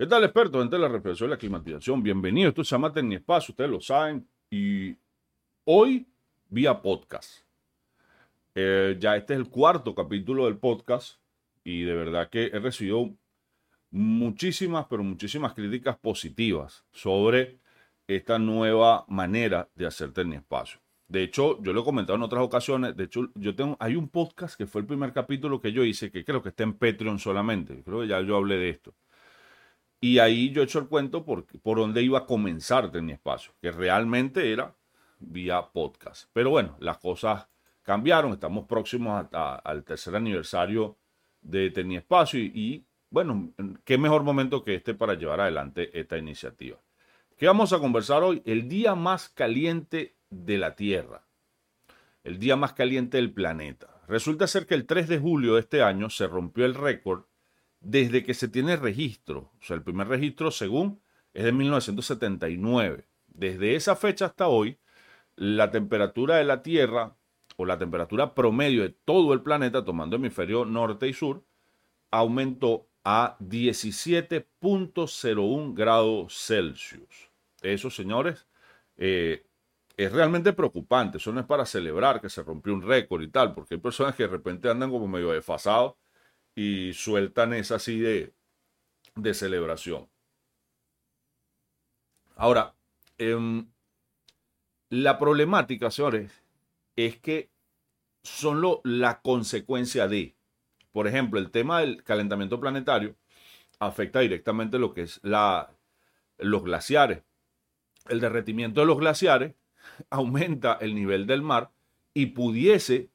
¿Qué tal, experto en la reflexión y la climatización? Bienvenido. Esto se llama Espacio, ustedes lo saben. Y hoy, vía podcast. Eh, ya este es el cuarto capítulo del podcast y de verdad que he recibido muchísimas, pero muchísimas críticas positivas sobre esta nueva manera de hacer Espacio. De hecho, yo lo he comentado en otras ocasiones. De hecho, yo tengo, hay un podcast que fue el primer capítulo que yo hice, que creo que está en Patreon solamente. Creo que ya yo hablé de esto y ahí yo he hecho el cuento por, por dónde iba a comenzar Tenía Espacio, que realmente era vía podcast. Pero bueno, las cosas cambiaron, estamos próximos al tercer aniversario de Tenía Espacio y, bueno, qué mejor momento que este para llevar adelante esta iniciativa. ¿Qué vamos a conversar hoy? El día más caliente de la Tierra, el día más caliente del planeta. Resulta ser que el 3 de julio de este año se rompió el récord desde que se tiene registro. O sea, el primer registro, según, es de 1979. Desde esa fecha hasta hoy, la temperatura de la Tierra o la temperatura promedio de todo el planeta, tomando hemisferio norte y sur, aumentó a 17.01 grados Celsius. Eso, señores, eh, es realmente preocupante. Eso no es para celebrar que se rompió un récord y tal, porque hay personas que de repente andan como medio desfasados y sueltan esa así de, de celebración. Ahora, em, la problemática, señores, es que son lo, la consecuencia de, por ejemplo, el tema del calentamiento planetario afecta directamente lo que es la, los glaciares. El derretimiento de los glaciares aumenta el nivel del mar y pudiese,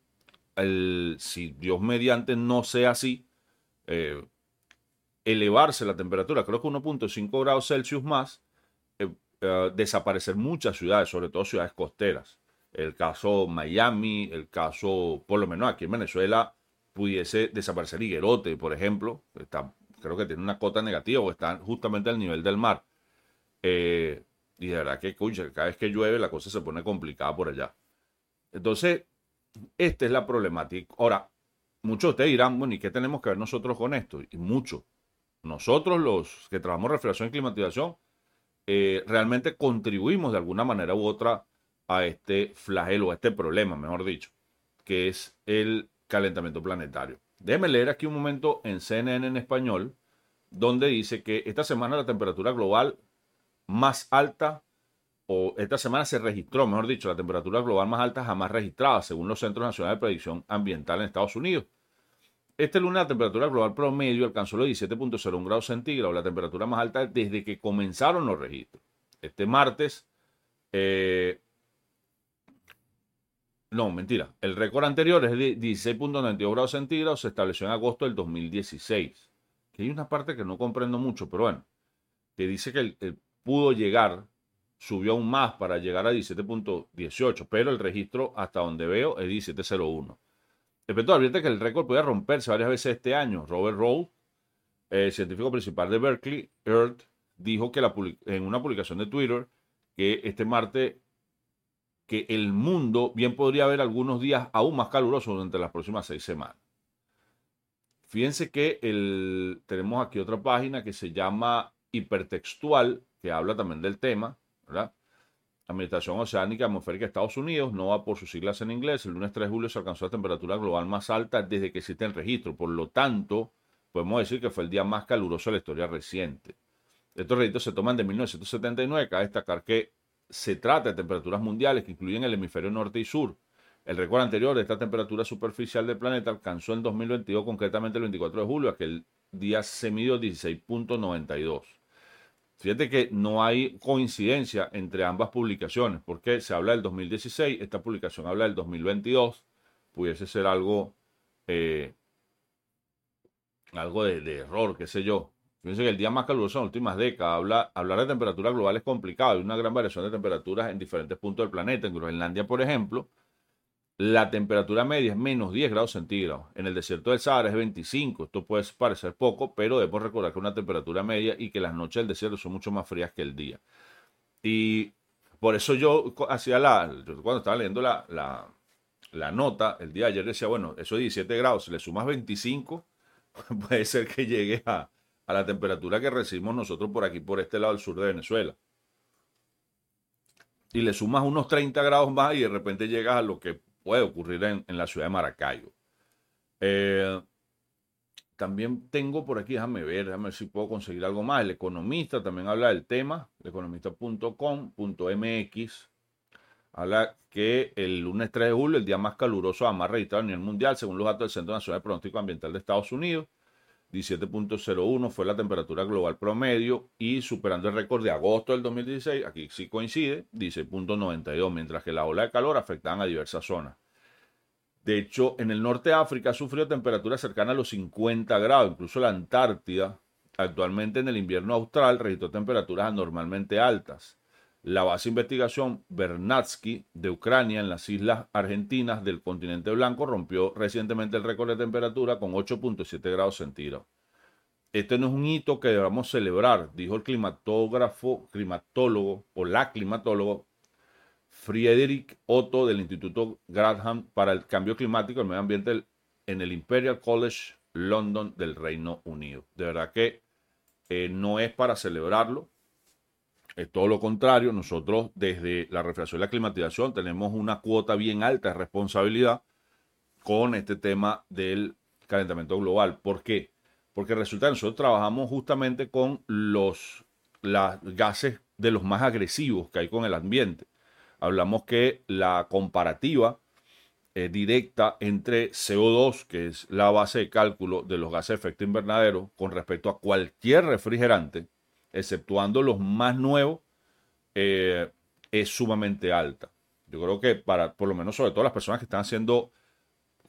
el, si Dios mediante no sea así, eh, elevarse la temperatura, creo que 1.5 grados Celsius más, eh, eh, desaparecer muchas ciudades, sobre todo ciudades costeras. El caso Miami, el caso, por lo menos aquí en Venezuela, pudiese desaparecer Higuerote, por ejemplo, está, creo que tiene una cota negativa o está justamente al nivel del mar. y de verdad que, cada vez que llueve la cosa se pone complicada por allá. Entonces, esta es la problemática. Ahora, muchos de ustedes dirán, bueno, ¿y qué tenemos que ver nosotros con esto? Y mucho. Nosotros, los que trabajamos refrigeración y climatización, eh, realmente contribuimos de alguna manera u otra a este flagelo, a este problema, mejor dicho, que es el calentamiento planetario. Déjenme leer aquí un momento en CNN en español, donde dice que esta semana la temperatura global más alta, o esta semana se registró, mejor dicho, la temperatura global más alta jamás registrada, según los Centros Nacionales de Predicción Ambiental en Estados Unidos. Este lunes la temperatura global promedio alcanzó los 17.01 grados centígrados, la temperatura más alta desde que comenzaron los registros. Este martes, eh, no, mentira, el récord anterior es de 16.92 grados centígrados, se estableció en agosto del 2016. Que hay una parte que no comprendo mucho, pero bueno, que dice que pudo llegar, subió aún más para llegar a 17.18, pero el registro hasta donde veo es 17.01. El advierte que el récord puede romperse varias veces este año. Robert Rowe, el científico principal de Berkeley, Earth, dijo que en una publicación de Twitter que este martes que el mundo bien podría haber algunos días aún más calurosos durante las próximas seis semanas. Fíjense que el, tenemos aquí otra página que se llama Hipertextual, que habla también del tema, ¿verdad? Administración Oceánica Atmosférica de Estados Unidos, no va por sus siglas en inglés, el lunes 3 de julio se alcanzó la temperatura global más alta desde que existe el registro. Por lo tanto, podemos decir que fue el día más caluroso de la historia reciente. Estos registros se toman de 1979. Cabe destacar que se trata de temperaturas mundiales que incluyen el hemisferio norte y sur. El récord anterior de esta temperatura superficial del planeta alcanzó en 2022, concretamente el 24 de julio, aquel día se midió 16.92. Fíjate que no hay coincidencia entre ambas publicaciones, porque se habla del 2016, esta publicación habla del 2022, pudiese ser algo, eh, algo de, error, qué sé yo. Fíjense que el día más caluroso en las últimas décadas, habla, hablar de temperatura global es complicado, hay una gran variación de temperaturas en diferentes puntos del planeta. En Groenlandia, por ejemplo, la temperatura media es menos 10 grados centígrados. En el desierto del Sahara es 25. Esto puede parecer poco, pero debemos recordar que una temperatura media y que las noches del desierto son mucho más frías que el día. Y por eso yo hacía la, cuando estaba leyendo la, la, nota el día de ayer decía, bueno, eso es 17 grados, si le sumas 25, puede ser que llegue a, a la temperatura que recibimos nosotros por aquí, por este lado del sur de Venezuela. Y le sumas unos 30 grados más y de repente llegas a lo que puede ocurrir en, la ciudad de Maracaibo. Eh, también tengo por aquí, déjame ver, déjame ver si puedo conseguir algo más. El economista también habla del tema, economista.com.mx. Habla que el lunes 3 de julio, el día más caluroso más registrado a nivel mundial, según los datos del Centro Nacional de Pronóstico Ambiental de Estados Unidos. 17.01 fue la temperatura global promedio y superando el récord de agosto del 2016, aquí sí coincide, 16.92, mientras que la ola de calor afectaban a diversas zonas. De hecho, en el norte de África ha sufrido temperaturas cercanas a los 50 grados, incluso la Antártida, actualmente en el invierno austral, registró temperaturas anormalmente altas. La base de investigación Bernatsky de Ucrania en las islas argentinas del continente blanco rompió recientemente el récord de temperatura con 8.7 grados centígrados. Este no es un hito que debamos celebrar, dijo el climatógrafo, climatólogo o la climatólogo Friedrich Otto del Instituto Grantham para el Cambio Climático y el Medio Ambiente en el Imperial College London del Reino Unido. De verdad que eh, no es para celebrarlo, es todo lo contrario. Nosotros desde la refrigeración y la climatización tenemos una cuota bien alta de responsabilidad con este tema del calentamiento global. ¿Por qué? Porque resulta que nosotros trabajamos justamente con los gases de los más agresivos que hay con el ambiente hablamos que la comparativa eh, directa entre CO2, que es la base de cálculo de los gases de efecto invernadero, con respecto a cualquier refrigerante, exceptuando los más nuevos, eh, es sumamente alta. Yo creo que para, por lo menos sobre todo las personas que están haciendo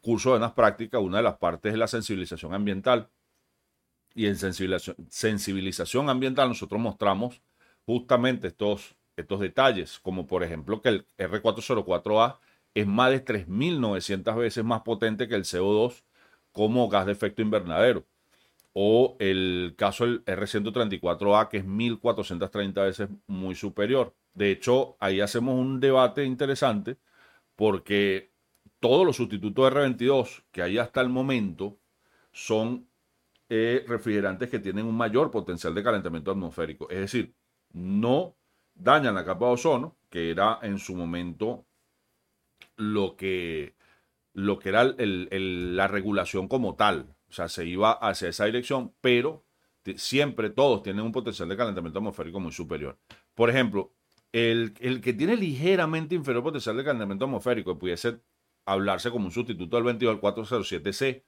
cursos de unas prácticas, una de las partes es la sensibilización ambiental. Y en sensibilización, sensibilización ambiental nosotros mostramos justamente estos estos detalles, como por ejemplo que el R404A es más de 3.900 veces más potente que el CO2 como gas de efecto invernadero. O el caso del R134A, que es 1.430 veces muy superior. De hecho, ahí hacemos un debate interesante porque todos los sustitutos de R22 que hay hasta el momento son eh, refrigerantes que tienen un mayor potencial de calentamiento atmosférico. Es decir, no dañan la capa de ozono, que era en su momento lo que, lo que era la regulación como tal. O sea, se iba hacia esa dirección, pero siempre todos tienen un potencial de calentamiento atmosférico muy superior. Por ejemplo, el, que tiene ligeramente inferior potencial de calentamiento atmosférico, pudiese hablarse como un sustituto del 22 407C,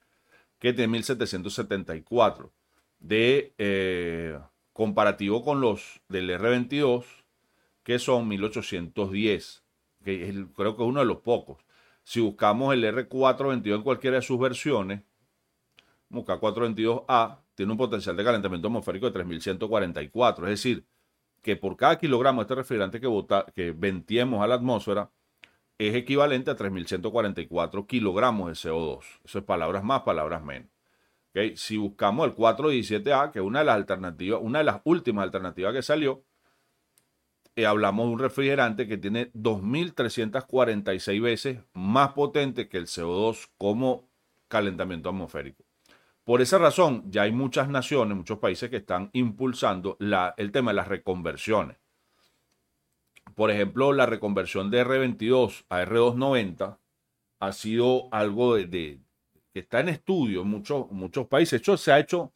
que 1774, de eh, comparativo con los del R22, que son 1810, que creo que es uno de los pocos. Si buscamos el R422 en cualquiera de sus versiones, busca 422A, tiene un potencial de calentamiento atmosférico de 3144. Es decir, que por cada kilogramo de este refrigerante que, que ventiemos a la atmósfera, es equivalente a 3144 kilogramos de CO2. Eso es palabras más, palabras menos. Si buscamos el 417A, que es una de las alternativas, una de las últimas alternativas que salió, eh, hablamos de un refrigerante que tiene 2.346 veces más potente que el CO2 como calentamiento atmosférico. Por esa razón, ya hay muchas naciones, muchos países que están impulsando el tema de las reconversiones. Por ejemplo, la reconversión de R22 a R290 ha sido algo que está en estudio en muchos, países. Esto se ha hecho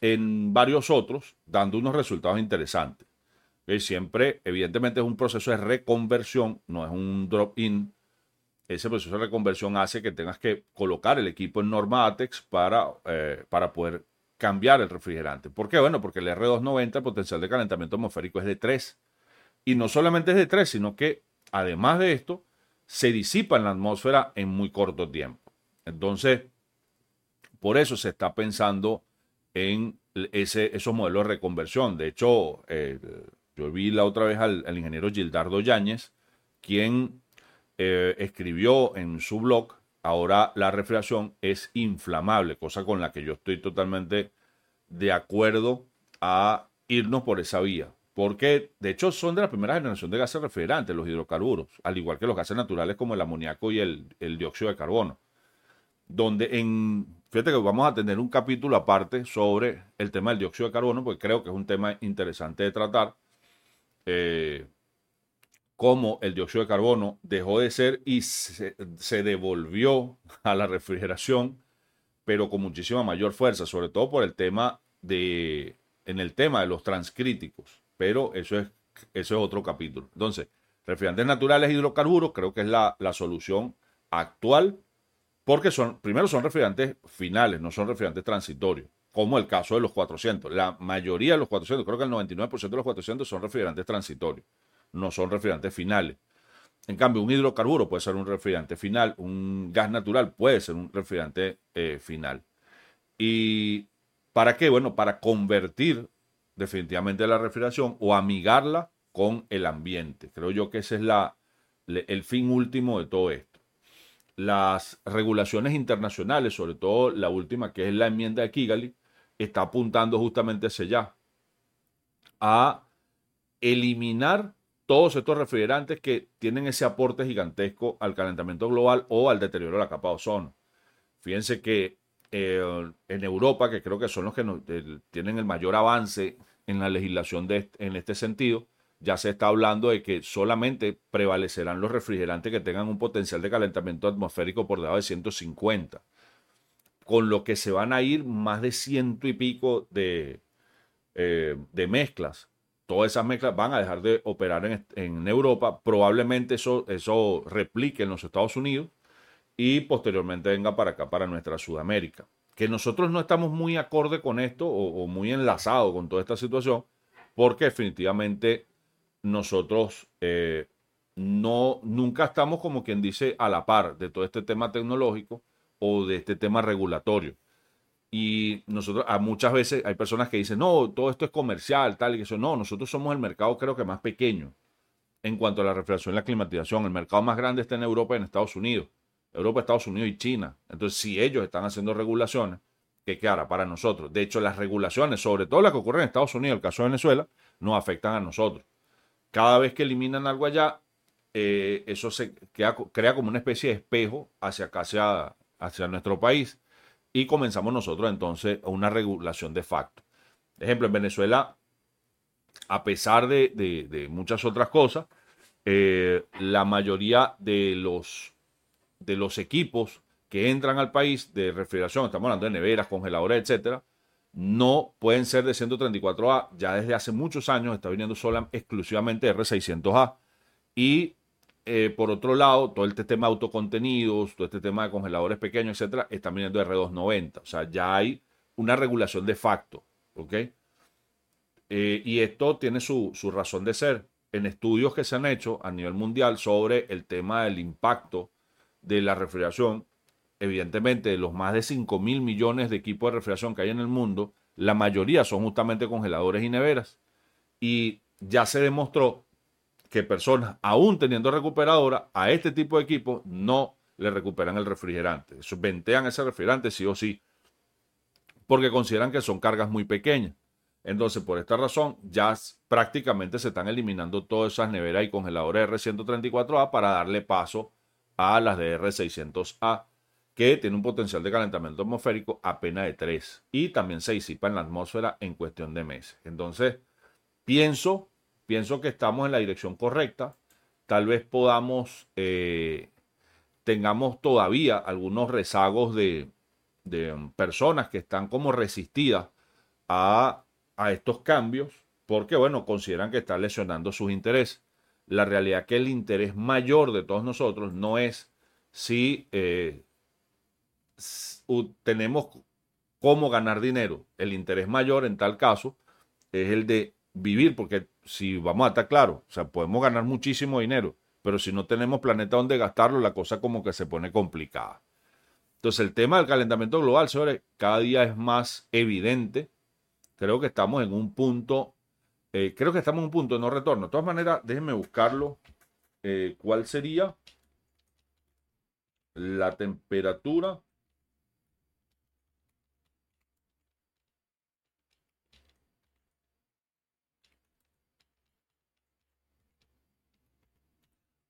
en varios otros, dando unos resultados interesantes siempre, evidentemente, es un proceso de reconversión, no es un drop-in. Ese proceso de reconversión hace que tengas que colocar el equipo en norma ATEX para, eh, para poder cambiar el refrigerante. ¿Por qué? Bueno, porque el R290, el potencial de calentamiento atmosférico es de 3. Y no solamente es de 3, sino que además de esto, se disipa en la atmósfera en muy corto tiempo. Entonces, por eso se está pensando en ese, esos modelos de reconversión. De hecho, eh, yo vi la otra vez al, ingeniero Gildardo Yáñez, quien eh, escribió en su blog, ahora la refrigeración es inflamable, cosa con la que yo estoy totalmente de acuerdo a irnos por esa vía. Porque de hecho son de la primera generación de gases refrigerantes, los hidrocarburos, al igual que los gases naturales como el amoníaco y el, el dióxido de carbono. Donde en fíjate que vamos a tener un capítulo aparte sobre el tema del dióxido de carbono, porque creo que es un tema interesante de tratar. Eh, cómo el dióxido de carbono dejó de ser y se, devolvió a la refrigeración, pero con muchísima mayor fuerza, sobre todo por el tema de, en el tema de los transcríticos. Pero eso es, eso es otro capítulo. Entonces, refrigerantes naturales hidrocarburos creo que es la, la solución actual, porque son, primero son refrigerantes finales, no son refrigerantes transitorios, como el caso de los 400. La mayoría de los 400, creo que el 99% de los 400 son refrigerantes transitorios no son refrigerantes finales. En cambio, un hidrocarburo puede ser un refrigerante final, un gas natural puede ser un refrigerante eh, final. ¿Y para qué? Bueno, para convertir definitivamente la refrigeración o amigarla con el ambiente. Creo yo que ese es el fin último de todo esto. Las regulaciones internacionales, sobre todo la última que es la enmienda de Kigali, está apuntando justamente hacia allá, a eliminar todos estos refrigerantes que tienen ese aporte gigantesco al calentamiento global o al deterioro de la capa de ozono. Fíjense que eh, en Europa, que creo que son los que tienen el mayor avance en la legislación en este sentido, ya se está hablando de que solamente prevalecerán los refrigerantes que tengan un potencial de calentamiento atmosférico por debajo de 150, con lo que se van a ir más de ciento y pico de, eh, de mezclas todas esas mezclas van a dejar de operar en, Europa. Probablemente eso, eso replique en los Estados Unidos y posteriormente venga para acá, para nuestra Sudamérica. Que nosotros no estamos muy acorde con esto o, muy enlazados con toda esta situación, porque definitivamente nosotros eh, no, nunca estamos como quien dice a la par de todo este tema tecnológico o de este tema regulatorio. Y nosotros, a muchas veces hay personas que dicen, no, todo esto es comercial, tal y eso. No, nosotros somos el mercado creo que más pequeño en cuanto a la refrigeración y la climatización. El mercado más grande está en Europa y en Estados Unidos. Europa, Estados Unidos y China. Entonces, si ellos están haciendo regulaciones, ¿qué quedará para nosotros? De hecho, las regulaciones, sobre todo las que ocurren en Estados Unidos, el caso de Venezuela, nos afectan a nosotros. Cada vez que eliminan algo allá, eh, eso se crea, como una especie de espejo hacia acá, hacia, hacia nuestro país y comenzamos nosotros entonces una regulación de facto. ejemplo, en Venezuela, a pesar de, muchas otras cosas, eh, la mayoría de los, de los equipos que entran al país de refrigeración, estamos hablando de neveras, congeladores, etcétera, no pueden ser de 134A. Ya desde hace muchos años está viniendo sola exclusivamente R600A. Y eh, por otro lado, todo este tema de autocontenidos, todo este tema de congeladores pequeños, etcétera, está viniendo R290. O sea, ya hay una regulación de facto. ¿Ok? Eh, y esto tiene su, su, razón de ser. En estudios que se han hecho a nivel mundial sobre el tema del impacto de la refrigeración, evidentemente, de los más de 5 mil millones de equipos de refrigeración que hay en el mundo, la mayoría son justamente congeladores y neveras. Y ya se demostró que personas, aún teniendo recuperadora, a este tipo de equipos no le recuperan el refrigerante. Ventean ese refrigerante sí o sí, porque consideran que son cargas muy pequeñas. Entonces, por esta razón, ya prácticamente se están eliminando todas esas neveras y congeladores R134A para darle paso a las de R600A, que tiene un potencial de calentamiento atmosférico apenas de 3 y también se disipa en la atmósfera en cuestión de meses. Entonces, pienso pienso que estamos en la dirección correcta. Tal vez podamos, eh, tengamos todavía algunos rezagos de, personas que están como resistidas a, a, estos cambios porque, bueno, consideran que están lesionando sus intereses. La realidad es que el interés mayor de todos nosotros no es si eh, tenemos cómo ganar dinero. El interés mayor en tal caso es el de vivir, porque si vamos a estar claros, o sea, podemos ganar muchísimo dinero, pero si no tenemos planeta donde gastarlo, la cosa como que se pone complicada. Entonces, el tema del calentamiento global, señores, cada día es más evidente. Creo que estamos en un punto, eh, creo que estamos en un punto de no retorno. De todas maneras, déjenme buscarlo. Eh, ¿Cuál sería la temperatura?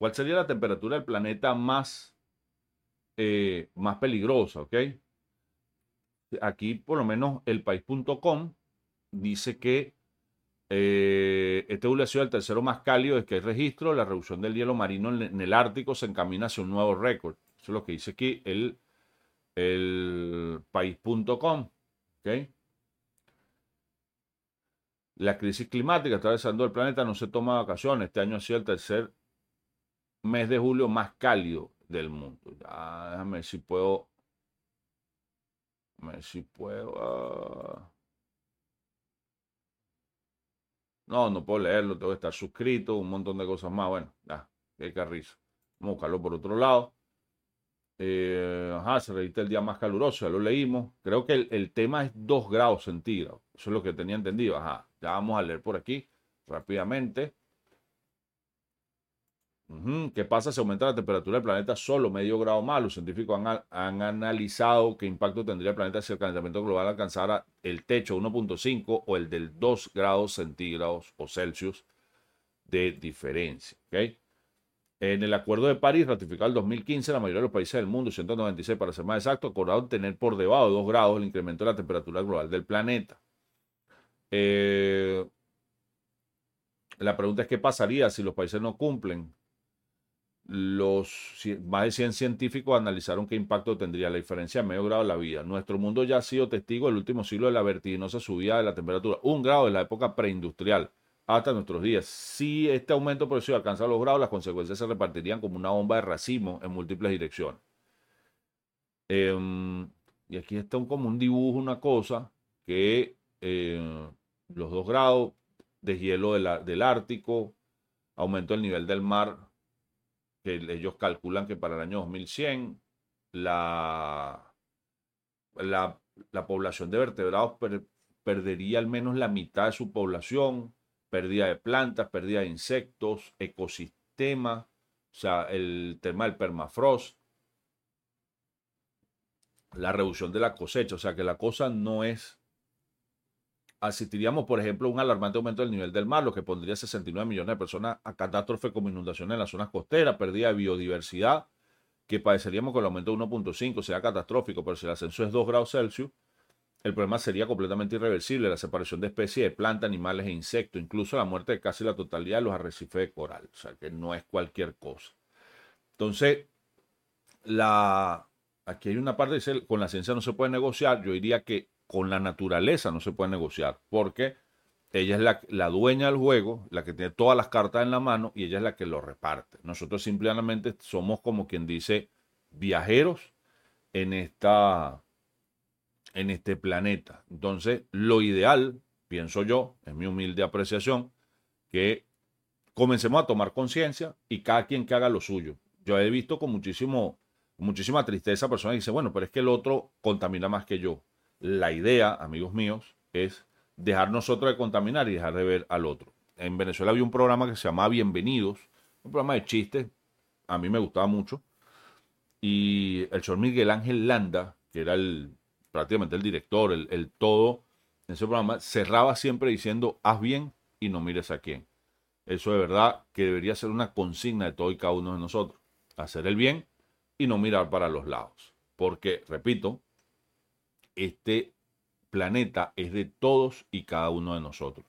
¿Cuál sería la temperatura del planeta más, eh, más peligrosa? ¿Ok? aquí por lo menos el país.com dice que eh, este ha sido el tercero más cálido es que hay registro. La reducción del hielo marino en, el Ártico se encamina hacia un nuevo récord. Eso es lo que dice aquí el, el país.com. ¿okay? La crisis climática atravesando el planeta no se toma vacaciones. Este año ha sido el tercer mes de julio más cálido del mundo. déjame ver si puedo. Déjame ver si puedo. Ah. No, no puedo leerlo, tengo que estar suscrito, un montón de cosas más. Bueno, ya, qué carrizo. Vamos a buscarlo por otro lado. Eh, ajá, se registra el día más caluroso, ya lo leímos. Creo que el, tema es 2 grados centígrados. Eso es lo que tenía entendido. Ajá, ya vamos a leer por aquí rápidamente. ¿Qué pasa si aumenta la temperatura del planeta solo medio grado más? Los científicos han, analizado qué impacto tendría el planeta si el calentamiento global alcanzara el techo 1.5 o el del 2 grados centígrados o Celsius de diferencia. En el Acuerdo de París, ratificado en 2015, la mayoría de los países del mundo, 196 para ser más exacto, acordaron tener por debajo de 2 grados el incremento de la temperatura global del planeta. Eh, la pregunta es qué pasaría si los países no cumplen los más de 100 científicos analizaron qué impacto tendría la diferencia de medio grado de la vida. Nuestro mundo ya ha sido testigo del último siglo de la vertiginosa subida de la temperatura, un grado en la época preindustrial hasta nuestros días. Si este aumento progresivo alcanza los grados, las consecuencias se repartirían como una bomba de racimo en múltiples direcciones. Em, y aquí está un, como un dibujo, una cosa, que eh, los dos grados de hielo del Ártico, aumento del nivel del mar que ellos calculan que para el año 2100 la, la, población de vertebrados perdería al menos la mitad de su población, pérdida de plantas, pérdida de insectos, ecosistema, o sea, el tema del permafrost, la reducción de la cosecha, o sea que la cosa no es asistiríamos, por ejemplo, a un alarmante aumento del nivel del mar, lo que pondría 69 millones de personas a catástrofe como inundaciones en las zonas costeras, pérdida de biodiversidad, que padeceríamos con el aumento de 1.5, sea catastrófico, pero si el ascenso es 2 grados Celsius, el problema sería completamente irreversible, la separación de especies de plantas, animales e insectos, incluso la muerte de casi la totalidad de los arrecifes de coral, o sea que no es cualquier cosa. Entonces, la, aquí hay una parte, dice, con la ciencia no se puede negociar, yo diría que con la naturaleza no se puede negociar, porque ella es la, dueña del juego, la que tiene todas las cartas en la mano y ella es la que lo reparte. Nosotros simplemente somos como quien dice viajeros en esta en este planeta. Entonces, lo ideal, pienso yo, es mi humilde apreciación, que comencemos a tomar conciencia y cada quien que haga lo suyo. Yo he visto con muchísimo, muchísima tristeza personas que dicen, bueno, pero es que el otro contamina más que yo. La idea, amigos míos, es dejar nosotros de contaminar y dejar de ver al otro. En Venezuela había un programa que se llamaba Bienvenidos, un programa de chistes, a mí me gustaba mucho, y el señor Miguel Ángel Landa, que era el, prácticamente el director, el, el todo en ese programa, cerraba siempre diciendo, haz bien y no mires a quién. Eso de verdad que debería ser una consigna de todo y cada uno de nosotros. Hacer el bien y no mirar para los lados. Porque, repito, este planeta es de todos y cada uno de nosotros.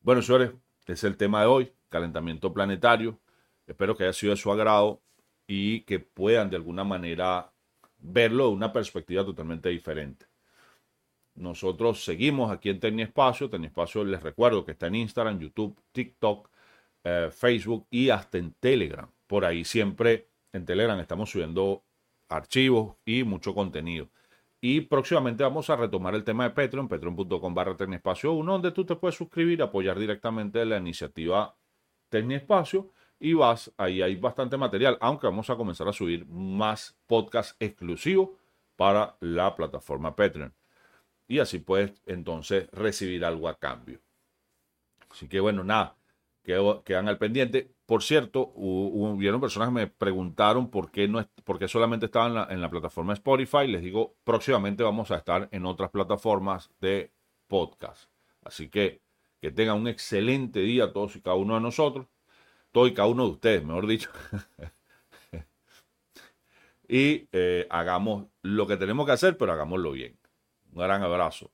Bueno, señores, este es el tema de hoy, calentamiento planetario. Espero que haya sido de su agrado y que puedan de alguna manera verlo de una perspectiva totalmente diferente. Nosotros seguimos aquí en Espacio. Tecniespacio. Espacio les recuerdo que está en Instagram, YouTube, TikTok, eh, Facebook y hasta en Telegram. Por ahí siempre en Telegram estamos subiendo archivos y mucho contenido. Y próximamente vamos a retomar el tema de Patreon, patreon.com barra Tecnespacio 1, donde tú te puedes suscribir, apoyar directamente la iniciativa Tecnespacio y vas, ahí hay bastante material, aunque vamos a comenzar a subir más podcasts exclusivos para la plataforma Patreon. Y así puedes entonces recibir algo a cambio. Así que bueno, nada, quedan al pendiente. Por cierto, hubieron personas que me preguntaron por qué, no, por qué solamente estaban en la, plataforma Spotify. Les digo, próximamente vamos a estar en otras plataformas de podcast. Así que que tengan un excelente día todos y cada uno de nosotros. Todos y cada uno de ustedes, mejor dicho. y eh, hagamos lo que tenemos que hacer, pero hagámoslo bien. Un gran abrazo.